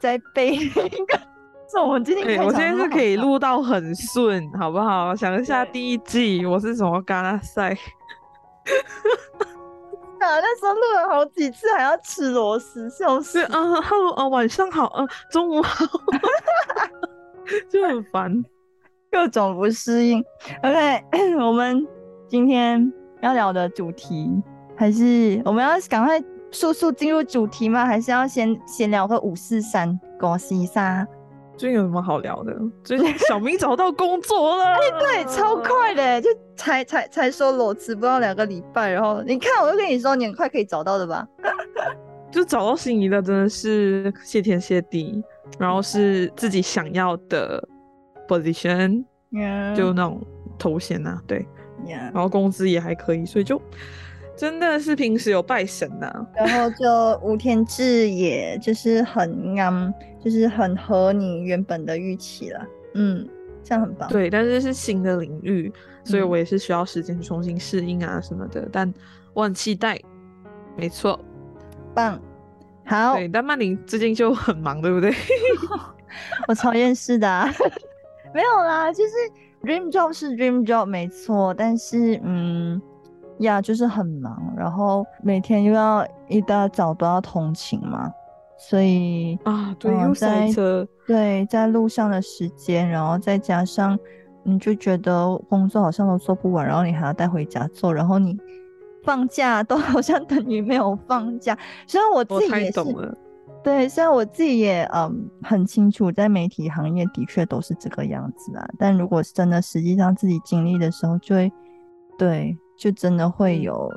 在背一个，是我们今天。我今天是可以录到很顺，好不好？想一下第一季我是什么嘎拉赛，啊，那时候录了好几次，还要吃螺丝，笑死。啊，Hello，呃，晚上好，啊，中午好，就很烦，各种不适应。OK，我们今天要聊的主题，还是我们要赶快。速速进入主题吗？还是要先先聊个五四三恭喜三？最近有什么好聊的？最近小明找到工作了，哎，对，超快的，就才才才说裸辞不到两个礼拜，然后你看，我就跟你说，你很快可以找到的吧？就找到心仪的，真的是谢天谢地，然后是自己想要的 position，就那种头衔呐，对，然后工资也还可以，所以就。真的是平时有拜神呐，然后就吴天志，也就是很刚，就是很合你原本的预期了。嗯，这样很棒。对，但是是新的领域，所以我也是需要时间去重新适应啊什么的。但我很期待，没错，棒，好。对，但曼玲最近就很忙，对不对？我超厌世的，没有啦，就是 dream job 是 dream job 没错，但是嗯。呀，就是很忙，然后每天又要一大早都要通勤嘛，所以啊，对，又塞车，对，在路上的时间，然后再加上你就觉得工作好像都做不完，然后你还要带回家做，然后你放假都 好像等于没有放假。虽然我自己也是，对，虽然我自己也嗯很清楚，在媒体行业的确都是这个样子啊，但如果是真的实际上自己经历的时候，就会对。就真的会有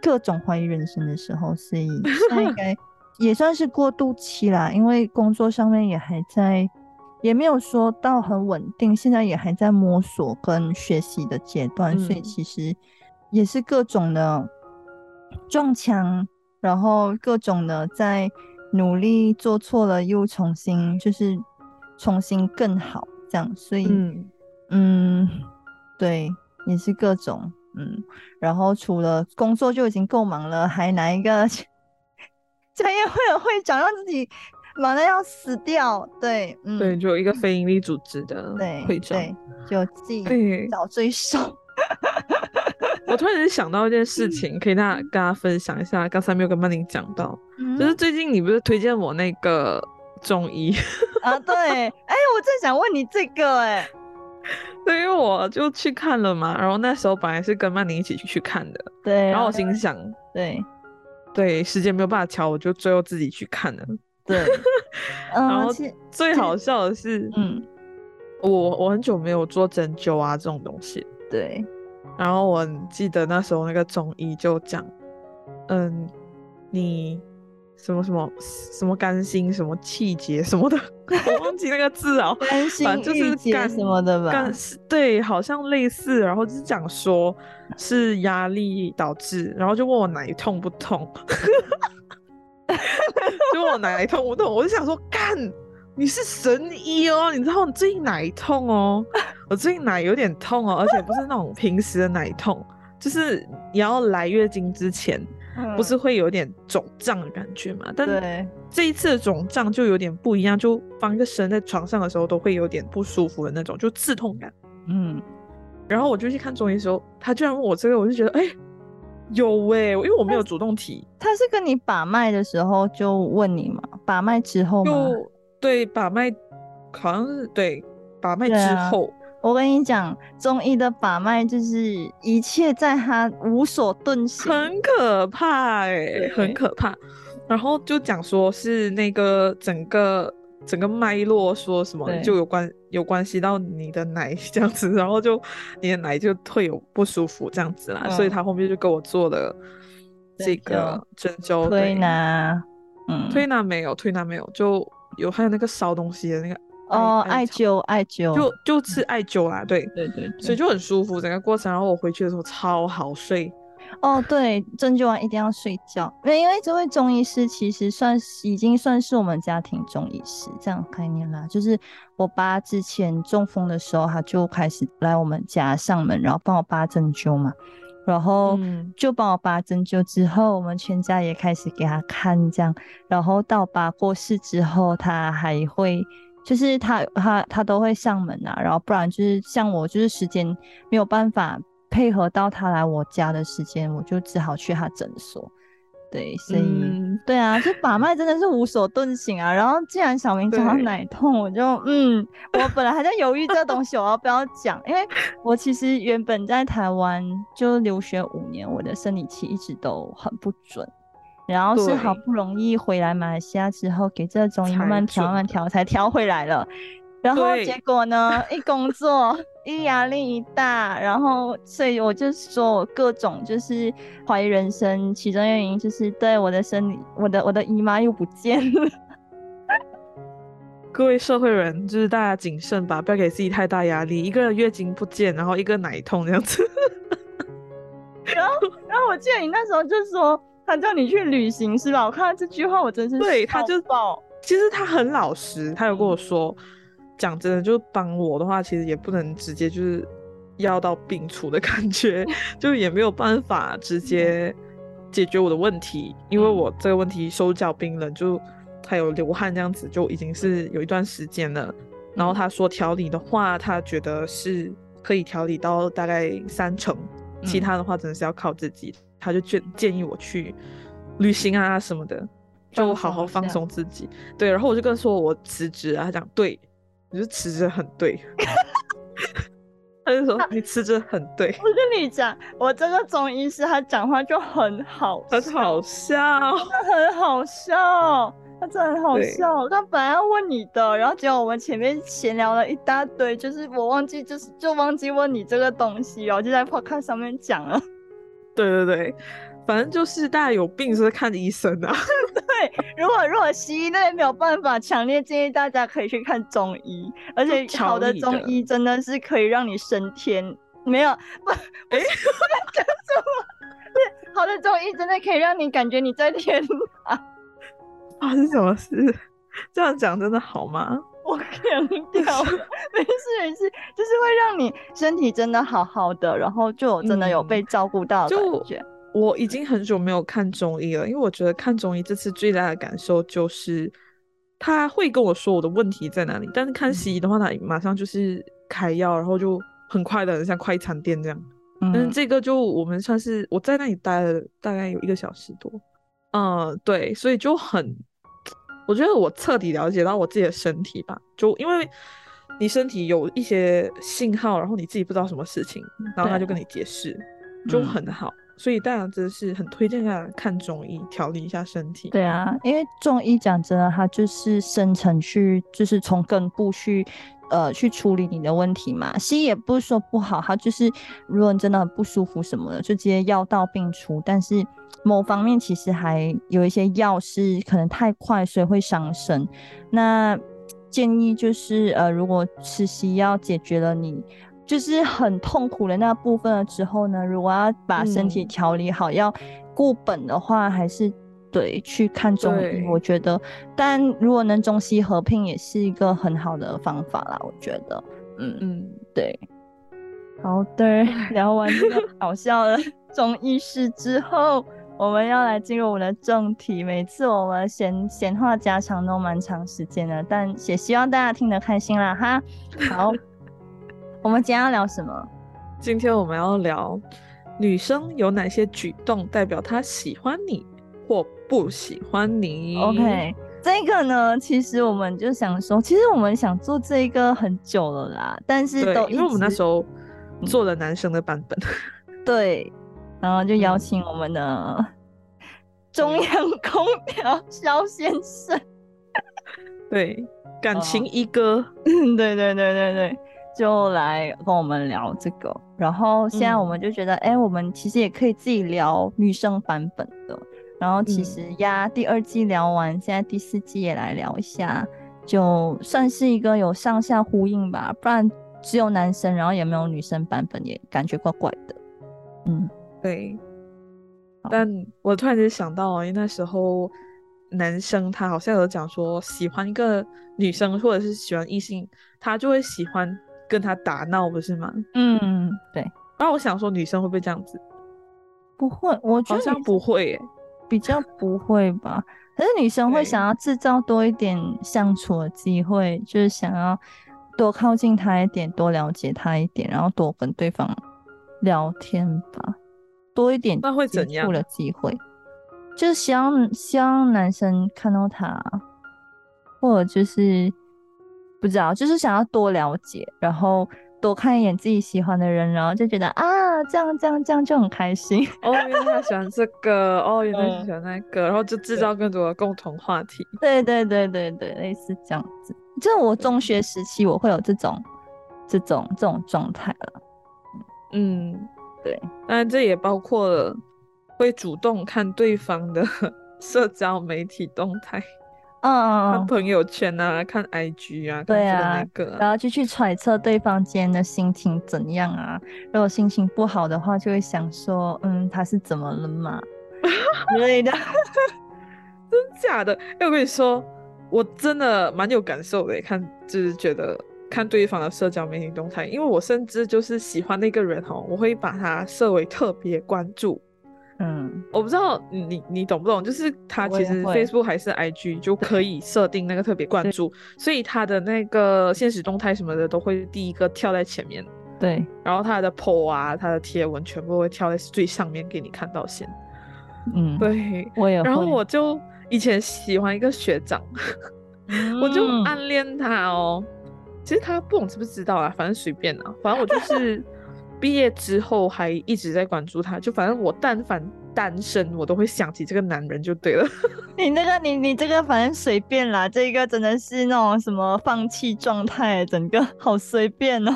各种怀疑人生的时候，所以 现在应该也算是过渡期啦。因为工作上面也还在，也没有说到很稳定，现在也还在摸索跟学习的阶段，所以其实也是各种的撞墙，然后各种的在努力，做错了又重新，就是重新更好这样。所以，嗯，对，也是各种。嗯，然后除了工作就已经够忙了，还拿一个 专业会的会长，让自己忙的要死掉。对，嗯，对，就一个非营利组织的会长，对，就自己找罪受。我突然间想到一件事情，可以大家跟大家分享一下。刚才没有跟曼玲讲到，就是最近你不是推荐我那个中医啊？对，哎，我正想问你这个，哎。对，因为我就去看了嘛，然后那时候本来是跟曼宁一起去去看的，对，然后我心想，对，对，时间没有办法调，我就最后自己去看了，对，然后最好笑的是，嗯，我我很久没有做针灸啊这种东西，对，然后我记得那时候那个中医就讲，嗯，你。什么什么什么甘心什么气节什么的，我忘记那个字哦，甘心就是干什么的吧？干对，好像类似。然后就是讲说是压力导致，然后就问我哪里痛不痛，就问我哪里痛不痛。我就想说，干，你是神医哦，你知道你最近哪里痛哦？我最近奶有点痛哦，而且不是那种平时的奶痛，就是你要来月经之前。不是会有点肿胀的感觉嘛？但这一次的肿胀就有点不一样，就翻个身在床上的时候都会有点不舒服的那种，就刺痛感。嗯，然后我就去看中医的时候，他居然问我这个，我就觉得哎，有哎，因为我没有主动提。他是跟你把脉的时候就问你嘛？把脉之后吗？对，把脉好像是对把脉之后。我跟你讲，中医的把脉就是一切在他无所遁形，很可怕哎，很可怕。然后就讲说是那个整个整个脉络说什么就有关有关系到你的奶这样子，然后就你的奶就会有不舒服这样子啦。所以他后面就给我做了这个针灸推拿，嗯，推拿没有，推拿没有，就有还有那个烧东西的那个哦，艾艾灸，艾灸，就就吃艾灸啦，对，对对对，所以就很舒服整个过程。然后我回去的时候超好睡，哦，对，针灸完一定要睡觉。那因为这位中医师其实算是已经算是我们家庭中医师这样概念啦。就是我爸之前中风的时候，他就开始来我们家上门，然后帮我爸针灸嘛。然后嗯就帮我爸针灸之后，我们全家也开始给他看这样。然后到我爸过世之后，他还会。就是他他他都会上门啊，然后不然就是像我，就是时间没有办法配合到他来我家的时间，我就只好去他诊所。对，所以、嗯对啊，就把脉真的是无所遁形啊。然后既然小明讲到奶痛，我就嗯，我本来还在犹豫这个东西我要不要讲，因为我其实原本在台湾就留学五年，我的生理期一直都很不准。然后是好不容易回来马来西亚之后，给这个中医慢慢调、准慢慢调，才调回来了。然后对结果呢，一工作一压力一大，然后所以我就说我各种就是怀疑人生，其中一个原因就是对我的生理，我的我的姨妈又不见了。各位社会人，就是大家谨慎吧，不要给自己太大压力。一个月经不见，然后一个奶痛这样子。然后然后我记得你那时候就说他叫你去旅行是吧？我看到这句话我真是对他就爆其实他很老实，他有跟我说，讲真的，就帮我的话，其实也不能直接就是要到病除的 感觉，就也没有办法直接解决我的问题，因为我这个问题手脚冰冷，就还有流汗这样子，就已经是有一段时间了。然后他说调理的话，他觉得是可以调理到大概三成，其嗯他的话真的是要靠自己。他就建建议我去旅行啊什么的，就好好放松自己。对，然后我就跟他说我辞职啊，他讲对，你就辞职很对。他就说你辞职很对，我跟你讲，我这个中医师他讲话就很好很笑好笑。他很好笑，他真的很好笑。他本来要问你的，然后结果我们前面闲聊了一大堆，就是我忘记，就是就忘记问你这个东西，然后就在 podcast 上面讲了。对对对，反正就是大家有病是看医生啊。如果如果西医那边没有办法，强烈建议大家可以去看中医，而且好的中医真的是可以让你升天。没有，不，不是我在讲什么？是好的中医真的可以让你感觉你在天堂。发生什么事？这样讲真的好吗？我强调，没事没事，就是会让你身体真的好好的，然后就真的有嗯被照顾到感觉。我已经很久没有看中医了，因为我觉得看中医这次最大的感受就是，他会跟我说我的问题在哪里，但是看西医的话，他马上就是开药，然后就很快的像快餐店这样。但是嗯，这个就我们算是我在那里待了大概有一个小时多，嗯，对，所以就很，我觉得我彻底了解到我自己的身体吧，就因为你身体有一些信号，然后你自己不知道什么事情，然后他就跟你解释，就嗯很好，所以大家真的是很推荐大家看中医调理一下身体。对啊，因为中医讲真的，它就是深层去，就是从根部去，呃，去处理你的问题嘛。西医也不是说不好，它就是如果你真的很不舒服什么的，就直接药到病除。但是某方面其实还有一些药是可能太快，所以会伤身。那建议就是，呃，如果吃西药解决了你就是很痛苦的那部分了之后呢，如果要把身体嗯调理好，要固本的话，还是对去看中医。我觉得，但如果能中西合并，也是一个很好的方法啦。我觉得，嗯，嗯，对。好的，聊完这个搞笑的 中医师之后，我们要来进入我们的正题。每次我们闲闲话家常都蛮长时间的，但也希望大家听得开心啦哈。好，我们今天要聊什么？今天我们要聊女生有哪些举动代表她喜欢你或不喜欢你。OK，这个呢，其实我们就想说，其实我们想做这个很久了啦，但是对都，因为我们那时候候做了男生的版本。对，然后就邀嗯请我们的中央空调肖先生，对，感哦情一哥，对对对对对，就来跟我们聊这个。然后现在我嗯们就觉得，哎、我们其实也可以自己聊女生版本的。然后其嗯实呀，第二季聊完，现在第四季也来聊一下就算是一个有上下呼应吧，不然只有男生，然后也没有女生版本，也感觉怪怪的。嗯，对。但我突然间想到啊，因为那时候男生他好像有讲说，喜欢一个女生或者是喜欢异性，他就会喜欢跟他打闹，不是吗？嗯，对，然后我想说，女生会不会这样子？不会，我觉好像得不会耶。比较不会吧。可是女生会想要制造多一点相处的机会，就是想要多靠近他一点，多了解他一点，然后多跟对方聊天吧，多一点那会接怎样的机会，就是希望希望男生看到他，或者就是不知道，就是想要多了解，然后多看一眼自己喜欢的人，然后就觉得啊，这样这样这样就很开心。哦，原来他喜欢这个，哦，原来是喜欢那个，然后就制造更多的共同话题。对对对对对，类似这样子。就我中学时期，我会有这种这种这种状态了。嗯，对，当然这也包括了会主动看对方的社交媒体动态，嗯看朋友圈啊，看 IG 啊，对啊那个啊然后就去揣测对方今天的心情怎样啊。如果心情不好的话，就会想说，嗯，他是怎么了嘛 之类的。真假的？哎、我跟你说，我真的蛮有感受的，看就是觉得看对方的社交媒体动态，因为我甚至就是喜欢那个人哦，我会把他设为特别关注。嗯，我不知道你你你懂不懂？就是他其实 Facebook 还是 IG 就可以设定那个特别关注，所以他的那个现实动态什么的都会第一个跳在前面，对，然后他的 PO 啊、他的贴文全部会跳在最上面给你看到先。嗯，，对，我也。然后我就以前喜欢一个学长，我就嗯暗恋他哦。其实他不懂知不知道啊，反正随便啊，反正我就是毕业之后还一直在关注他，就反正我但凡单身，我都会想起这个男人就对了。你那个你你这个反正随便啦，这个真的是那种什么放弃状态，整个好随便哦。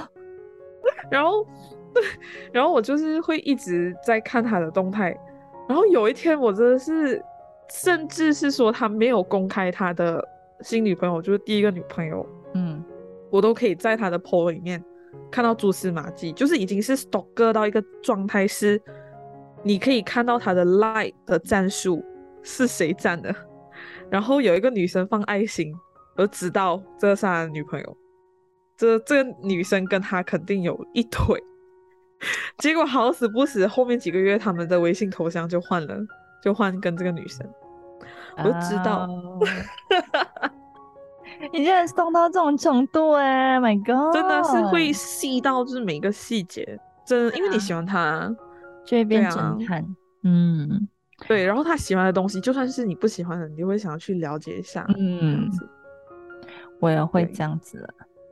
然后，对，然后我就是会一直在看他的动态。然后有一天，我真的是，甚至是说他没有公开他的新女朋友，就是第一个女朋友，嗯，我都可以在他的 PO 里面看到蛛丝马迹，就是已经是 stalker 到一个状态，是你可以看到他的 like 的战术是谁占的，然后有一个女生放爱心，我就知道这是他的女朋友，这这个女生跟他肯定有一腿。结果好死不死，后面几个月他们的微信头像就换了，就换跟这个女生，我就知道。啊 你竟然送到这种程度哎、m y God，真的是会细到就是每一个细节，真的，因为你啊喜欢他，就会变侦探。嗯对，然后他喜欢的东西，就算是你不喜欢的，你就会想要去了解一下，嗯，我也会对这样子，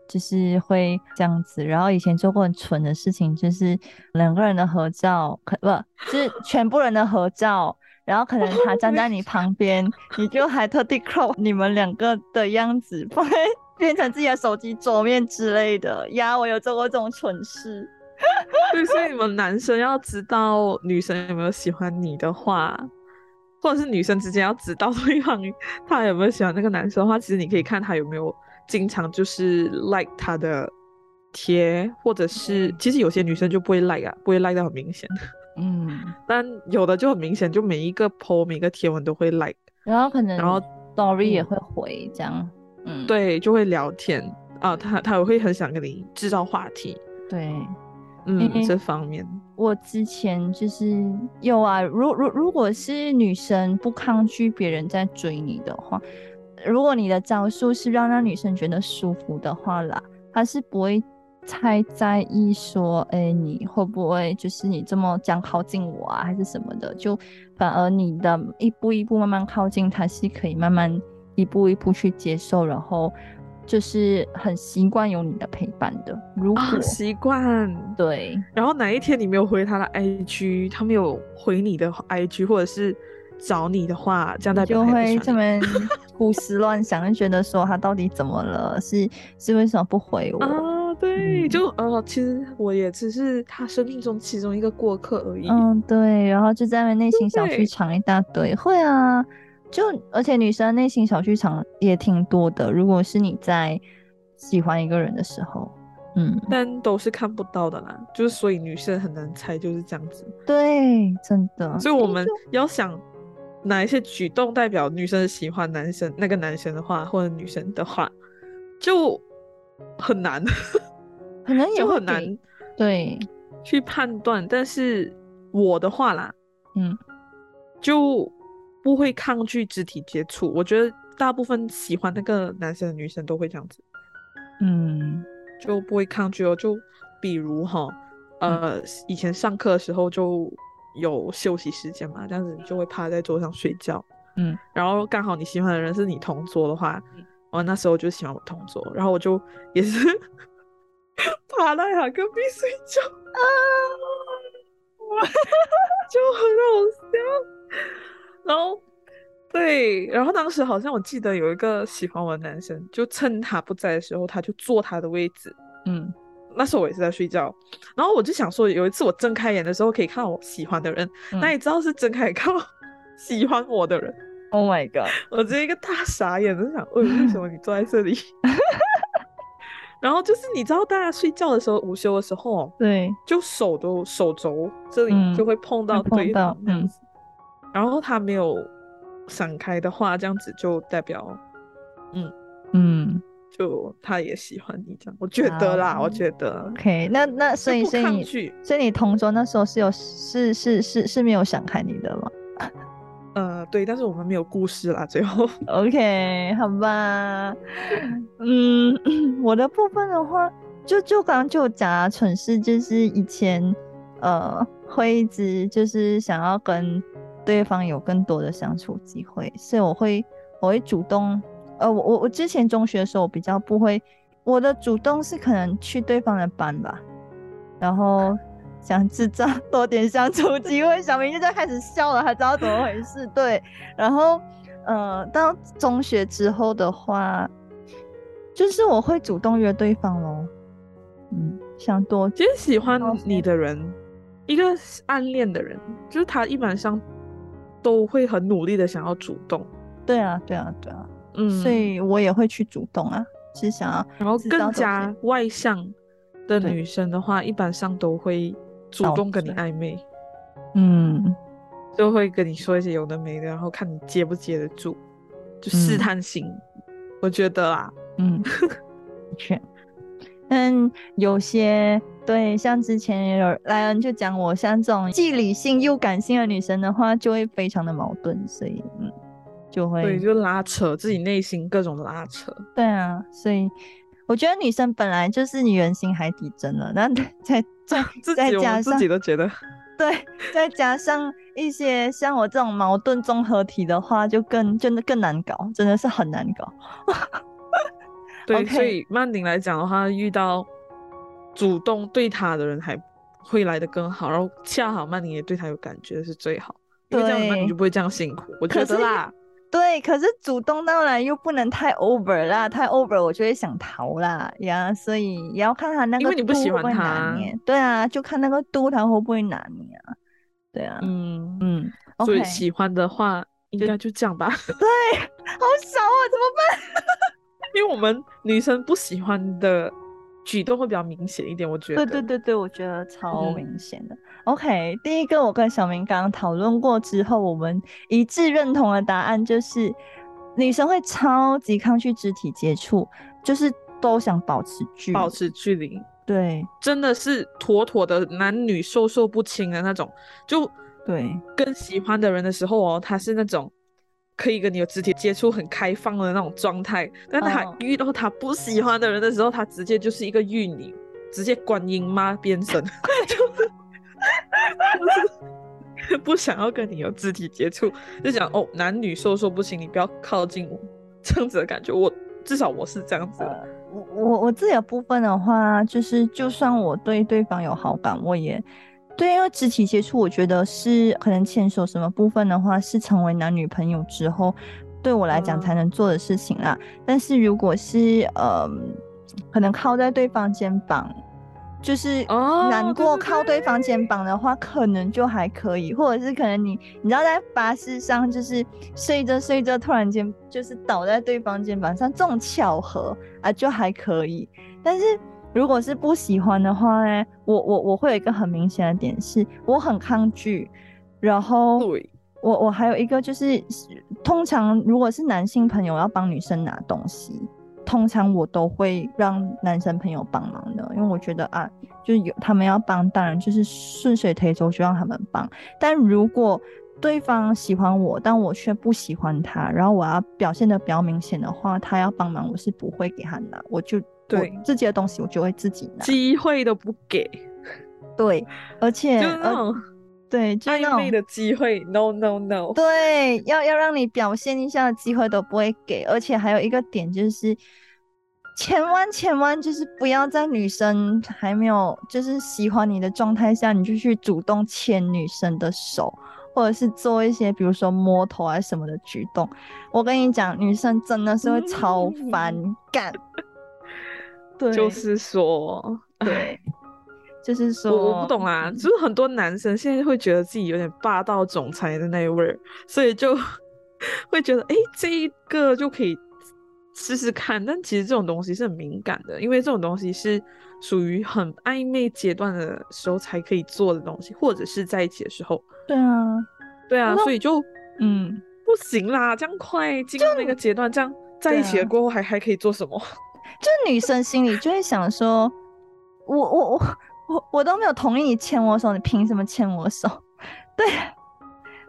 就是会这样子。然后以前做过很蠢的事情，就是两个人的合照，可不就是全部人的合照。然后可能他站在你旁边，你就还特地 crop 你们两个的样子，放在变成自己的手机桌面之类的。呀，我有做过这种蠢事。对，所以你们男生要知道女生有没有喜欢你的话，或者是女生之间要知道 对方他有没有喜欢那个男生的话，其实你可以看他有没有经常就是 like 他的贴，或者是其实有些女生就不会 like 啊，不会 like 到很明显。嗯，但有的就很明显，就每一个 po 每个贴文都会 like，然后可能然后 story 也嗯会回这样。嗯，对，就会聊天啊，他他也会很想跟你制造话题，对。嗯，这方面，我之前就是有啊，如如如果是女生不抗拒别人在追你的话，如果你的招数是让那女生觉得舒服的话啦，她是不会太在意说，哎，你会不会就是你这么讲靠近我啊，还是什么的，就反而你的一步一步慢慢靠近，他是可以慢慢一步一步去接受，然后就是很习惯有你的陪伴的。如果、啊，习惯。对，然后哪一天你没有回他的 IG，他没有回你的 IG，或者是找你的话，这样代表就他也不喜会这么 胡思乱想，就觉得说他到底怎么了？是是为什么不回我？啊，对，嗯就呃，其实我也只是他生命中其中一个过客而已。嗯，对，然后就在那边内心小剧对场一大堆。会啊，就而且女生内心小剧场也挺多的。如果是你在喜欢一个人的时候，嗯，但都是看不到的啦，就是所以女生很难猜，就是这样子。对，真的。所以我们要想哪一些举动代表女生喜欢男生那个男生的话，或者女生的话，就很难，可能也就很难对去判断。但是我的话啦，嗯，就不会抗拒肢体接触。我觉得大部分喜欢那个男生的女生都会这样子，嗯。就不会抗拒哦。就比如哈，呃，以前上课的时候就有休息时间嘛，这样子你就会趴在桌上睡觉。嗯，然后刚好你喜欢的人是你同桌的话，我那时候就喜欢我同桌，然后我就也是趴在他隔壁睡觉啊，就很好笑。然后对，然后当时好像我记得有一个喜欢我的男生，就趁他不在的时候，他就坐他的位置。嗯，那时候我也是在睡觉，然后我就想说，有一次我睁开眼的时候可以看到我喜欢的人，那你知道是睁开眼看到 喜欢我的人。Oh my god！我这一个大傻眼，就想，哎，为什么你坐在这里？然后就是你知道，大家睡觉的时候，午休的时候，对，就手都手肘这里嗯就会碰到对到这样子，然后他没有闪开的话，这样子就代表嗯嗯。就他也喜欢你这样，我觉得啦，啊我觉得，OK，那那所以所以所以你同桌那时候是有是是是是没有闪开你的吗呃，对，但是我们没有故事啦，最后，？OK，好吧，嗯，我的部分的话，就就刚刚就讲啊，蠢事就是以前呃会一直就是想要跟对方有更多的相处机会，所以我会我会主动，呃，我我我之前中学的时候我比较不会，我的主动是可能去对方的班吧，然后想制造多点相处机会，小明就在开始笑了，他知道怎么回事，对，然后呃，到中学之后的话，就是我会主动约对方喽，嗯，想多其实喜欢你的人，一个暗恋的人，就是他一般上都会很努力的想要主动，对啊，对啊，对啊，嗯，所以我也会去主动啊，是想要然后更加外向的女生的话，一般上都会主动跟你暧昧，嗯。就会跟你说一些有的没的，然后看你接不接得住，就试嗯探性。我觉得啦，嗯，的 确，但有些对，像之前也有莱恩就讲我像这种既理性又感性的女生的话，就会非常的矛盾，所以嗯，就会对，就拉扯自己内心各种拉扯。对啊，所以我觉得女生本来就是女人心海底针了，那再再 自再加上自己都觉得，对，再加上一些像我这种矛盾综合体的话，就更真的更难搞，真的是很难搞。对 所以曼宁来讲的话，遇到主动对他的人还会来得更好，然后恰好曼宁也对他有感觉是最好，因为这样曼宁就不会这样辛苦。我觉得啦，对，可是主动到来又不能太 over 啦，太 over 我就会想逃啦呀，所以也要看他那个因为你不喜度会会欢他拿捏。对啊，就看那个度他会不会拿捏啊。对啊，嗯，嗯所以喜欢的话应该就这样吧。对好少啊，怎么办？因为我们女生不喜欢的举动会比较明显一点，我觉得。对对对对，我觉得超嗯明显的。OK，第一个我跟小明刚刚讨论过之后，我们一致认同的答案就是，女生会超级抗拒肢体接触，就是都想保持距。保持距离，对真的是妥妥的男女授受不亲的那种。就对跟喜欢的人的时候哦，他是那种可以跟你有肢体接触、很开放的那种状态，但他嗯遇到他不喜欢的人的时候，他直接就是一个玉女，直接观音妈变身，就 是就是不想要跟你有肢体接触，就讲哦，男女授受不亲，你不要靠近我，这样子的感觉。我至少我是这样子我我我自己的部分的话，就是就算我对对方有好感，我也对，因为肢体接触，我觉得是可能牵手什么部分的话，是成为男女朋友之后，对我来讲嗯才能做的事情啦。但是如果是呃，可能靠在对方肩膀，就是哦难过靠对方肩膀的话，可能就还可以，或者是可能你你知道在巴士上就是睡着睡着，突然间就是倒在对方肩膀上，这种巧合啊就还可以。但是如果是不喜欢的话呢，我我我会有一个很明显的点是，我很抗拒，然后对，我我还有一个就是，通常如果是男性朋友要帮女生拿东西，通常我都会让男生朋友帮忙的，因为我觉得啊，就是有他们要帮，当然就是顺水推舟就让他们帮。但如果对方喜欢我，但我却不喜欢他，然后我要表现的比较明显的话，他要帮忙，我是不会给他拿，我就对我自己的东西我就会自己拿。机会都不给，对，而且就那呃种对，暧昧的机会，no no no，对，要要让你表现一下的机会都不会给，而且还有一个点就是，千万千万就是不要在女生还没有就是喜欢你的状态下，你就去主动牵女生的手，或者是做一些比如说摸头啊什么的举动。我跟你讲，女生真的是会超嗯反感。对，就是说，对，就是说，我我不懂啦，嗯就是很多男生现在会觉得自己有点霸道总裁的那一味儿，所以就 会觉得，哎、这一个就可以试试看。但其实这种东西是很敏感的，因为这种东西是属于很暧昧阶段的时候才可以做的东西，或者是在一起的时候。对啊，对啊，所以就嗯。不行啦，这样快进入那个阶段，这样在一起了过后还还可以做什么？就女生心里就会想说，我我我我我都没有同意你牵我手，你凭什么牵我手？对，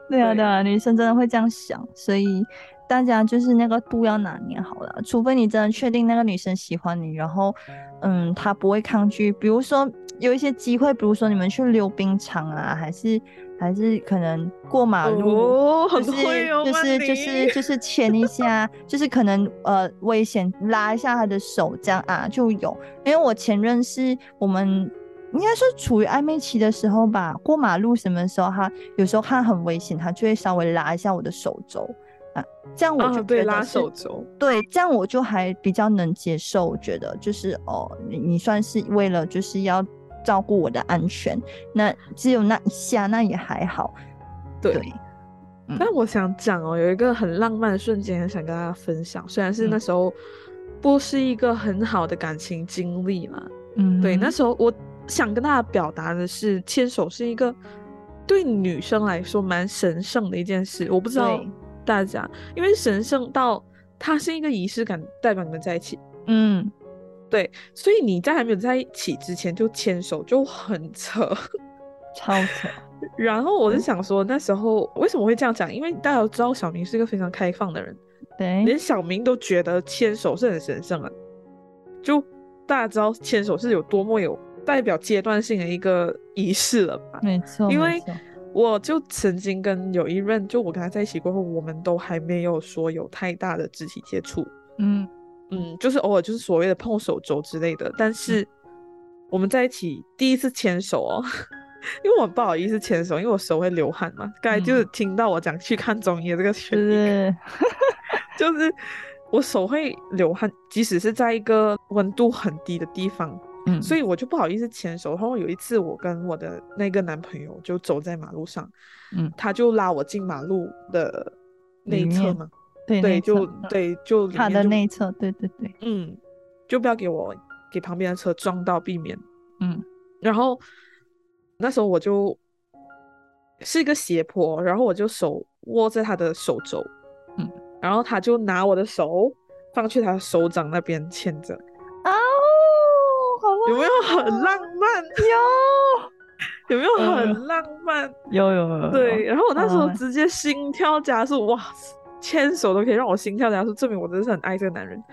对啊对对啊，女生真的会这样想，所以大家就是那个度要拿捏好了，除非你真的确定那个女生喜欢你，然后嗯，她不会抗拒，比如说有一些机会，比如说你们去溜冰场啊，还是还是可能过马路。哦，很就是就是就是就是牵一下，就是可能呃危险拉一下他的手这样啊就有。因为我前任是我们应该是处于暧昧期的时候吧，过马路什么时候他有时候看很危险，他就会稍微拉一下我的手肘啊，这样我啊，就觉得是手肘。对，这样我就还比较能接受。我觉得就是哦，你你算是为了就是要照顾我的安全，那只有那一下，那也还好。对但我想讲哦，有一个很浪漫的瞬间，很想跟大家分享。虽然是那嗯时候不是一个很好的感情经历嘛，嗯，对，那时候我想跟大家表达的是，牵手是一个对女生来说蛮神圣的一件事。我不知道大家，因为神圣到它是一个仪式感，代表你们在一起。嗯。对，所以你在还没有在一起之前就牵手就很扯。超扯，然后我就嗯想说，那时候为什么会这样讲？因为大家都知道小明是一个非常开放的人，对，连小明都觉得牵手是很神圣的。就大家知道牵手是有多么有代表阶段性的一个仪式了吧？没错，因为我就曾经跟有一任，就我跟他在一起过后，我们都还没有说有太大的肢体接触，嗯嗯，就是偶尔就是所谓的碰手肘之类的。但是我们在一起第一次牵手哦，因为我不好意思牵手，因为我手会流汗嘛。刚才就是嗯听到我讲去看中医的这个就选题，是 就是我手会流汗，即使是在一个温度很低的地方，嗯，所以我就不好意思牵手。然后有一次，我跟我的那个男朋友就走在马路上，嗯他就拉我进马路的内里面侧嘛，对对，就对，就里他的内侧，对对对，嗯，就不要给我给旁边的车撞到，避免。嗯。然后那时候我就是一个斜坡，然后我就手握在他的手肘，嗯，然后他就拿我的手放去他的手掌那边牵着，哦，好浪有没有很浪漫？有。有没有嗯很浪漫？有有有有。对，，然后我那时候直接心跳加速，哇，牵手都可以让我心跳加速，证明我真的是很爱这个男人。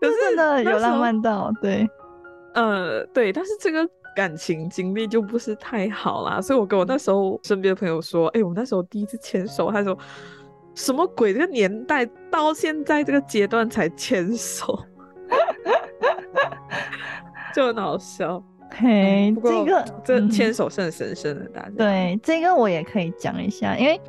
可是这真的有浪漫到，对，呃，对，但是这个感情经历就不是太好啦，所以我跟我那时候身边的朋友说，哎、我那时候第一次牵手，他说什么鬼？这个年代到现在这个阶段才牵手，就很好笑。嘿，这个这嗯牵手是很神圣的，大家。对，这个我也可以讲一下，因为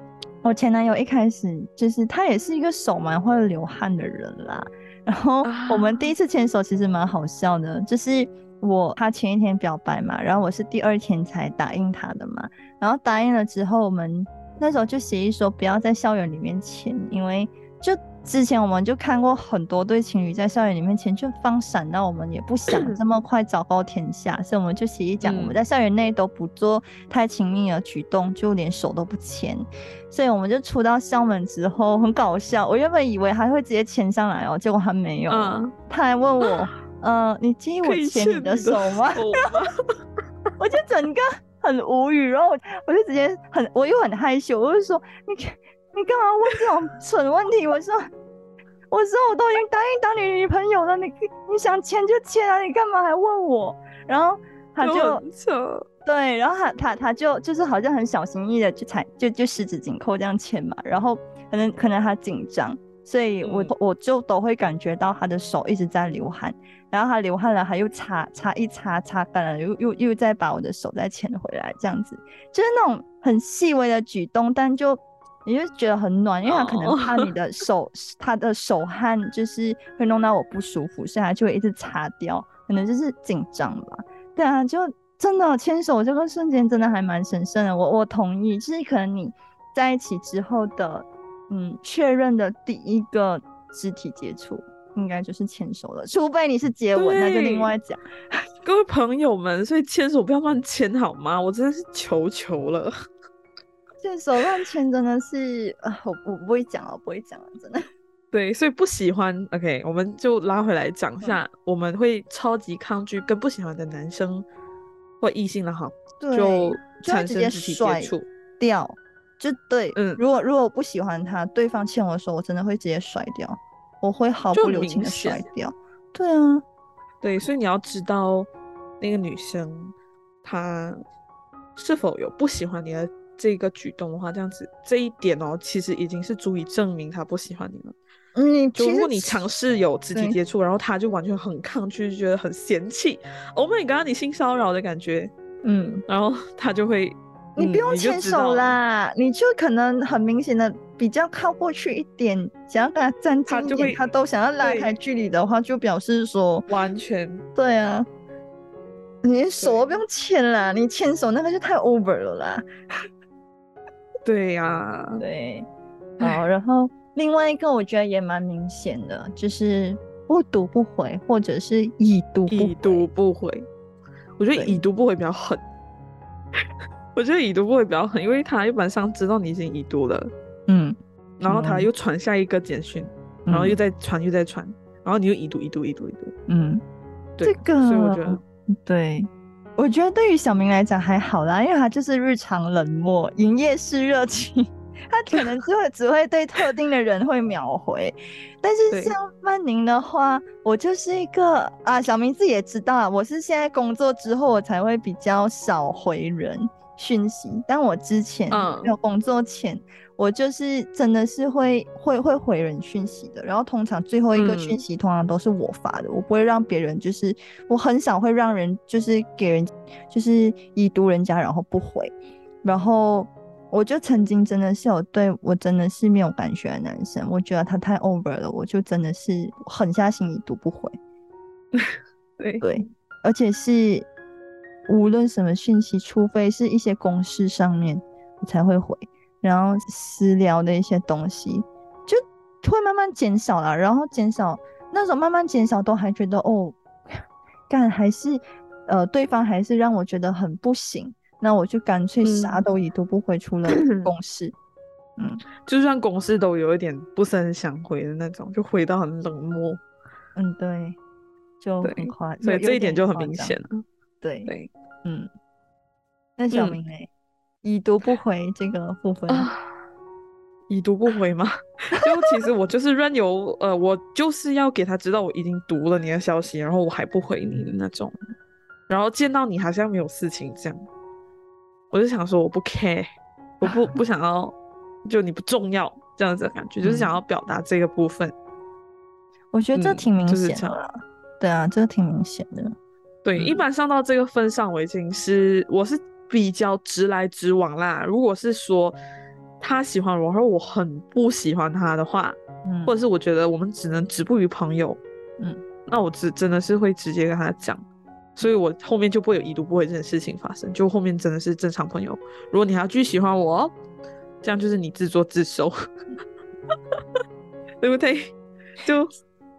我前男友一开始就是他也是一个手蛮会流汗的人啦，然后我们第一次牵手其实蛮好笑的，就是我他前一天表白嘛，然后我是第二天才答应他的嘛。然后答应了之后，我们那时候就协议说不要在校园里面牵，因为就。之前我们就看过很多对情侣在校园里面前，就放闪，那我们也不想这么快昭告天下，所以我们就协议讲，我们在校园内都不做太亲密的举动，就连手都不牵。所以我们就出到校门之后，很搞笑。我原本以为他会直接牵上来哦，结果他没有，他还问我，呃，你介意我牵你的手吗？我就整个很无语，然后我就直接很，我又很害羞，我就说你。你干嘛问这种蠢问题？我说，我说我都已经答应当你女朋友了，你你想签就签啊，你干嘛还问我？然后他就对，然后他他他就就是好像很小心翼翼的去踩，就就十指紧扣这样签嘛。然后可能可能他紧张，所以我我就都会感觉到他的手一直在流汗，然后他流汗了，他又擦擦一擦擦干了，又又又再把我的手再牵回来，这样子就是那种很细微的举动，但就。你就觉得很暖，因为他可能怕你的 手，他的手汗就是会弄到我不舒服，所以他就会一直擦掉，可能就是紧张吧。对啊，就真的牵手这个瞬间真的还蛮神圣的。我我同意，就是可能你在一起之后的，嗯，确认的第一个肢体接触应该就是牵手了，除非你是接吻，那就另外讲。各位朋友们，所以牵手不要乱牵好吗？我真的是求求了。这手乱牵真的是啊，我我不会讲了，不会讲了，真的。对，所以不喜欢，OK，我们就拉回来讲一下，我们会超级抗拒跟不喜欢的男生或异性的哈，就产生肢体接触掉，就对，嗯，如果如果我不喜欢他，对方牵我的手，我真的会直接甩掉，我会毫不留情的甩掉。对啊，对，所以你要知道那个女生她是否有不喜欢你的。这个举动的话，这样子这一点哦，其实已经是足以证明他不喜欢你了。嗯，如果你尝试有肢体接触，然后他就完全很抗拒，就觉得很嫌弃。Oh my god，你性骚扰的感觉。嗯，然后 他就会，你不用牵手啦，你就可能很明显的比较靠过去一点，想要跟他站近一点，他都想要拉开距离的话，就表示说完全对啊，你手都不用牵啦，你牵手那个就太 over 了啦。对呀，对，好，然后另外一个我觉得也蛮明显的，就是不读不回，或者是已读已读不回。我觉得已读不回比较狠，我觉得已读不回比较狠，因为他一般上知道你已经已读了，嗯，然后他又传下一个简讯，然后又在传又在传，然后你又已读已读已读已读，嗯，这个，所以我觉得对。我觉得对于小明来讲还好啦，因为他就是日常冷漠，营业式热情，他可能就会只会对特定的人会秒回。但是像曼宁的话，我就是一个啊，小明自己也知道啊，我是现在工作之后我才会比较少回人讯息，但我之前没有工作前。我就是真的是会会会回人讯息的，然后通常最后一个讯息通常都是我发的，我不会让别人就是我很少会让人就是给人就是已读人家然后不回，然后我就曾经真的是有对我真的是没有感觉的男生，我觉得他太 over 了，我就真的是狠下心已读不回，对对，而且是无论什么讯息，除非是一些公事上面我才会回。然后私聊的一些东西就会慢慢减少了，然后减少那种慢慢减少都还觉得哦，干还是呃对方还是让我觉得很不行，那我就干脆啥都已读不回，除了 公事，嗯，就算公事都有一点不是很想回的那种，就回到很冷漠，嗯对，就很夸，所以这一点就很明显了，对。对，嗯，那小明呢？已读不回这个部分，已读不回吗？就其实我就是任由，呃，我就是要给他知道我已经读了你的消息，然后我还不回你的那种，然后见到你好像没有事情这样，我就想说我不 care，我不 不想要，就你不重要这样子的感觉，就是想要表达这个部分。我觉得这挺明显的，对啊，这挺明显的。对，一般上到这个份上，我已经是我是。比较直来直往啦。如果是说他喜欢我，而我很不喜欢他的话，嗯，或者是我觉得我们只能止步于朋友，嗯，那我只真的是会直接跟他讲，所以我后面就不会有已读不回这件事情发生，就后面真的是正常朋友。如果你还要继续喜欢我，这样就是你自作自受，对不对？就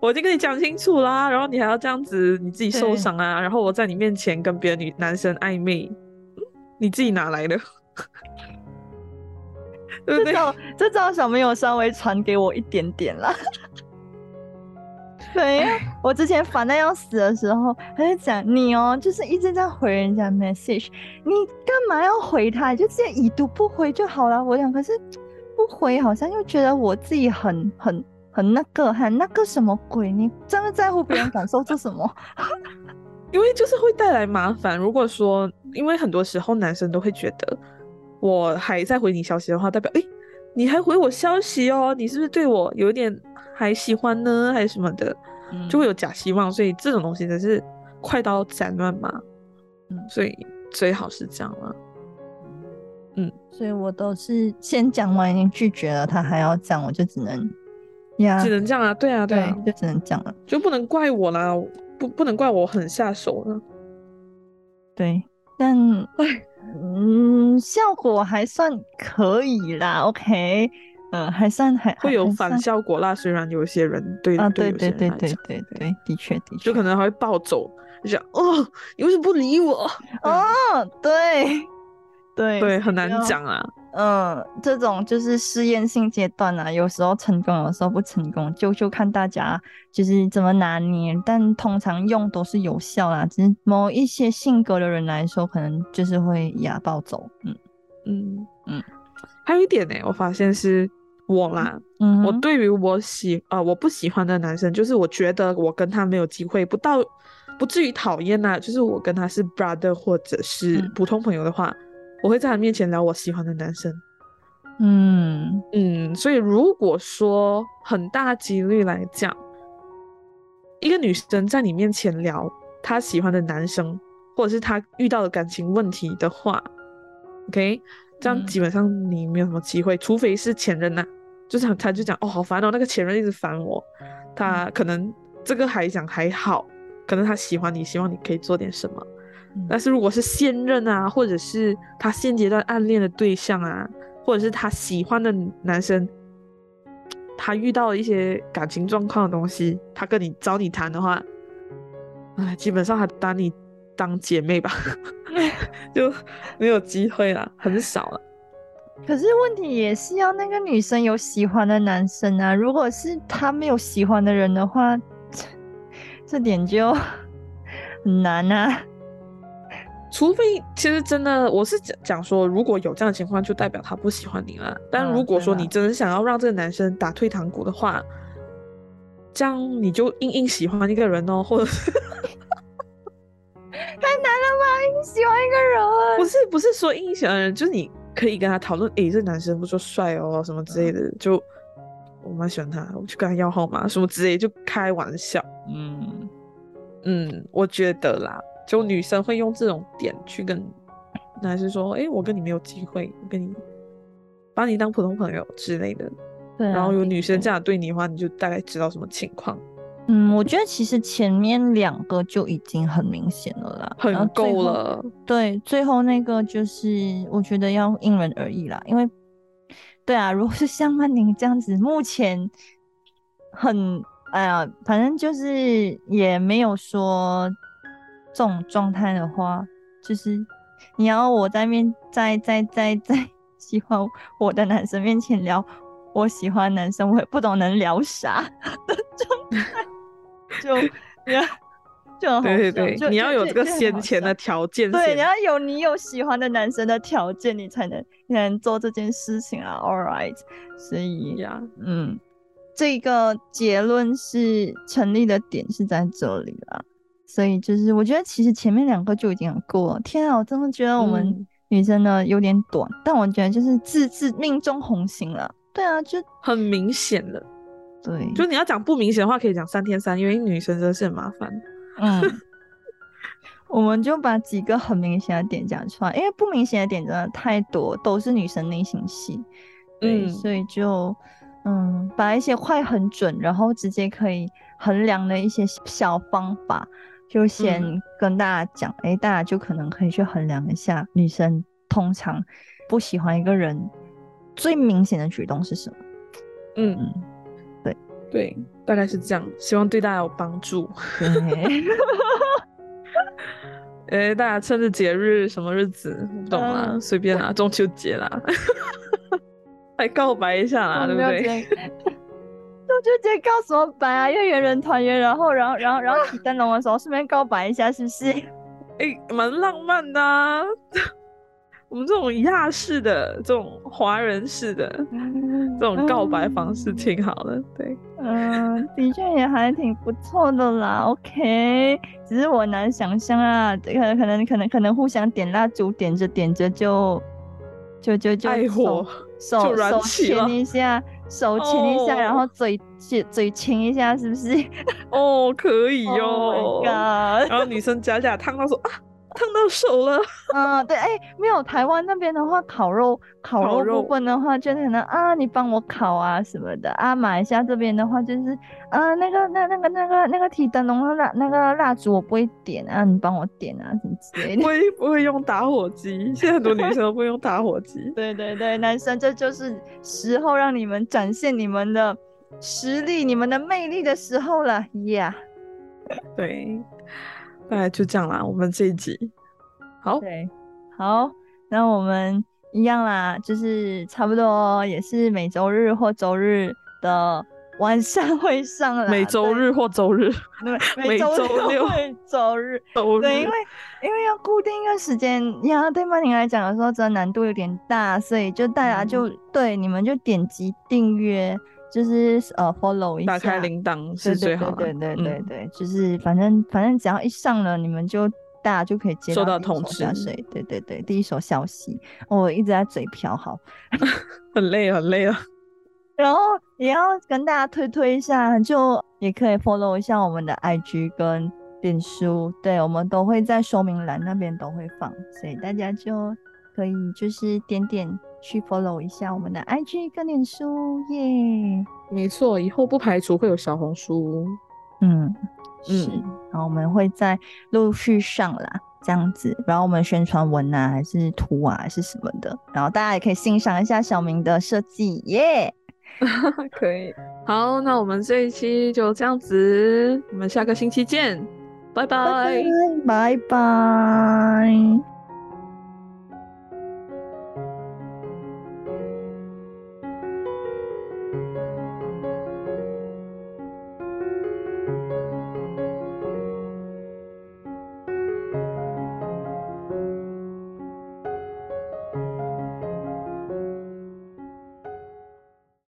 我已经跟你讲清楚啦，然后你还要这样子，你自己受伤啊，然后我在你面前跟别的女男生暧昧，嗯你自己拿来的？对不对？这招小朋友稍微传给我一点点啦。对，因为我之前烦的要死的时候，他就讲你哦，就是一直在回人家 message，你干嘛要回他？你就直接已读不回就好了。我想，可是不回好像又觉得我自己很很很那个，很那个什么鬼？你真的在乎别人感受做什么？因为就是会带来麻烦。如果说，因为很多时候男生都会觉得我还在回你消息的话，代表诶你还回我消息哦，你是不是对我有点还喜欢呢，还是什么的，就会有假希望。所以这种东西真是快刀斩乱麻。嗯所以最好是这样了。嗯所以我都是先讲完已经拒绝了，他还要讲，我就只能呀，只能这样啊，对啊，对啊，就只能讲了。就不能怪我啦，不不能怪我很下手了。对，但，嗯，效果还算可以啦。OK，嗯，还算还会有反效果啦。虽然有些人对啊，对对对对对对，的确的确，就可能还会暴走，就想哦，你为什么不理我？哦，对 对对，很难讲啊。嗯，这种就是试验性阶段啊，有时候成功，有时候不成功，就就看大家就是怎么拿捏。但通常用都是有效啦，只是某一些性格的人来说，可能就是会哑暴走。嗯嗯嗯，还有一点呢、我发现是我啦，嗯，我对于我喜啊、我不喜欢的男生，就是我觉得我跟他没有机会，不到不至于讨厌呐，就是我跟他是 brother 或者是嗯普通朋友的话，我会在他面前聊我喜欢的男生。嗯嗯，所以如果说很大几率来讲，一个女生在你面前聊她喜欢的男生，或者是她遇到的感情问题的话，OK，这样嗯基本上你没有什么机会，除非是前任呐、就是他他就讲哦好烦哦，那个前任一直烦我，他可能这个还讲还好，可能他喜欢你，希望你可以做点什么。嗯但是如果是现任啊，或者是他现阶段暗恋的对象啊，或者是他喜欢的男生，他遇到了一些感情状况的东西，他跟你找你谈的话，哎，基本上还当你当姐妹吧，就没有机会了，很少了。可是问题也是要那个女生有喜欢的男生啊，如果是她没有喜欢的人的话，这这点就很难啊。除非其实真的，我是讲讲说，如果有这样的情况，就代表他不喜欢你了。但嗯如果说你真的想要让这个男生打退堂鼓的话，这样你就硬硬喜欢一个人哦，或者是 太难了吧？硬喜欢一个人，不是不是说硬喜欢人，就是你可以跟他讨论，诶，这男生不错帅哦，什么之类的，就我蛮喜欢他，我去跟他要号码什么之类，就开玩笑。嗯，嗯，我觉得啦，就女生会用这种点去跟男生说，诶，我跟你没有机会，我跟你把你当普通朋友之类的。对啊。然后有女生这样对你的话，你就大概知道什么情况，嗯，我觉得其实前面两个就已经很明显了啦，很。够了。对，最后那个就是我觉得要因人而异啦，因为对啊，如果是像曼宁这样子，目前很哎呀，反正就是也没有说这种状态的话，就是你要我在面在在在在 喜欢我的男生面前聊我喜欢男生，我也不懂能聊啥的状态，就 你要对对，对你要有这个先前的条件对，你要有你有喜欢的男生的条件，你才能你才能做这件事情啊。All right，所以呀。嗯，这个结论是成立的点是在这里啦。所以就是我觉得其实前面两个就已经很够了。天啊，我真的觉得我们嗯女生呢有点短，但我觉得就是自自命中红心了。对啊，就很明显的，对，就你要讲不明显的话，可以讲三天三夜，因为女生真的是很麻烦。嗯，我们就把几个很明显的点讲出来，因为不明显的点真的太多，都是女生内心戏。对，嗯所以就嗯，把一些快很准，然后直接可以衡量的一些小方法，就先嗯跟大家讲，哎、大家就可能可以去衡量一下，女生通常不喜欢一个人最明显的举动是什么。嗯，嗯，对，大概是这样，希望对大家有帮助。对，哎，大家趁着节日什么日子，不懂啦，嗯随便啦，中秋节啦，来告白一下啦，对不对？中秋节告什么白啊？月圆人团圆，然后，然后，然后，然后提灯笼的时候顺便告白一下，是不是？哎，蛮浪漫的啊。我们这种亚式的、这种华人式的这种告白方式挺好的，对。嗯，的确也还挺不错的啦。OK，只是我难想象啊，这个可能可能可能互相点蜡烛，点着点着就就就就爱火手就燃手起了牵一下，手牵一下，然哦。后嘴嘴嘴亲一下，是不是？哦，可以 Oh 哟、my god！然后女生假假烫她说啊，烫到手了。嗯，对，哎，没有台湾那边的话，烤肉烤肉部分的话，就可能啊，你帮我烤啊什么的啊。马来西亚这边的话，就是啊，那个那那个那个那个提灯笼的蜡那个蜡烛我不会点啊，你帮我点啊什么之类的。不会不会用打火机，现在很多女生都不会用打火机。对对对，男生这就是时候让你们展现你们的实力、你们的魅力的时候了呀。对，大概就这样啦。我们这一集，好，对，好，那我们一样啦，就是差不多也是每周日或周日的晚上会上啦。每周日或周日，对，每 每周周六周日。周日对，因为因为要固定一个时间呀，对曼婷来讲，的时候真的难度有点大，所以就大家就、对你们就点击订阅，就是呃 follow 一下，打开铃铛是最好的。对对对对就是反正反正只要一上了，你们就大家就可以接收到通知下水，对对对，第一手消息。我一直在嘴瓢，好，很累很累了。然后也要跟大家推推一下，就也可以 follow 一下我们的 IG 跟脸书，对我们都会在说明栏那边都会放，所以大家就可以就是点点去 follow 一下我们的 IG 跟脸书耶。没错，以后不排除会有小红书。嗯，是，嗯然后我们会在陆续上啦，这样子，然后我们宣传文啊，还是图啊，还是什么的，然后大家也可以欣赏一下小明的设计，耶、可以。好，那我们这一期就这样子，我们下个星期见，拜拜拜拜拜拜。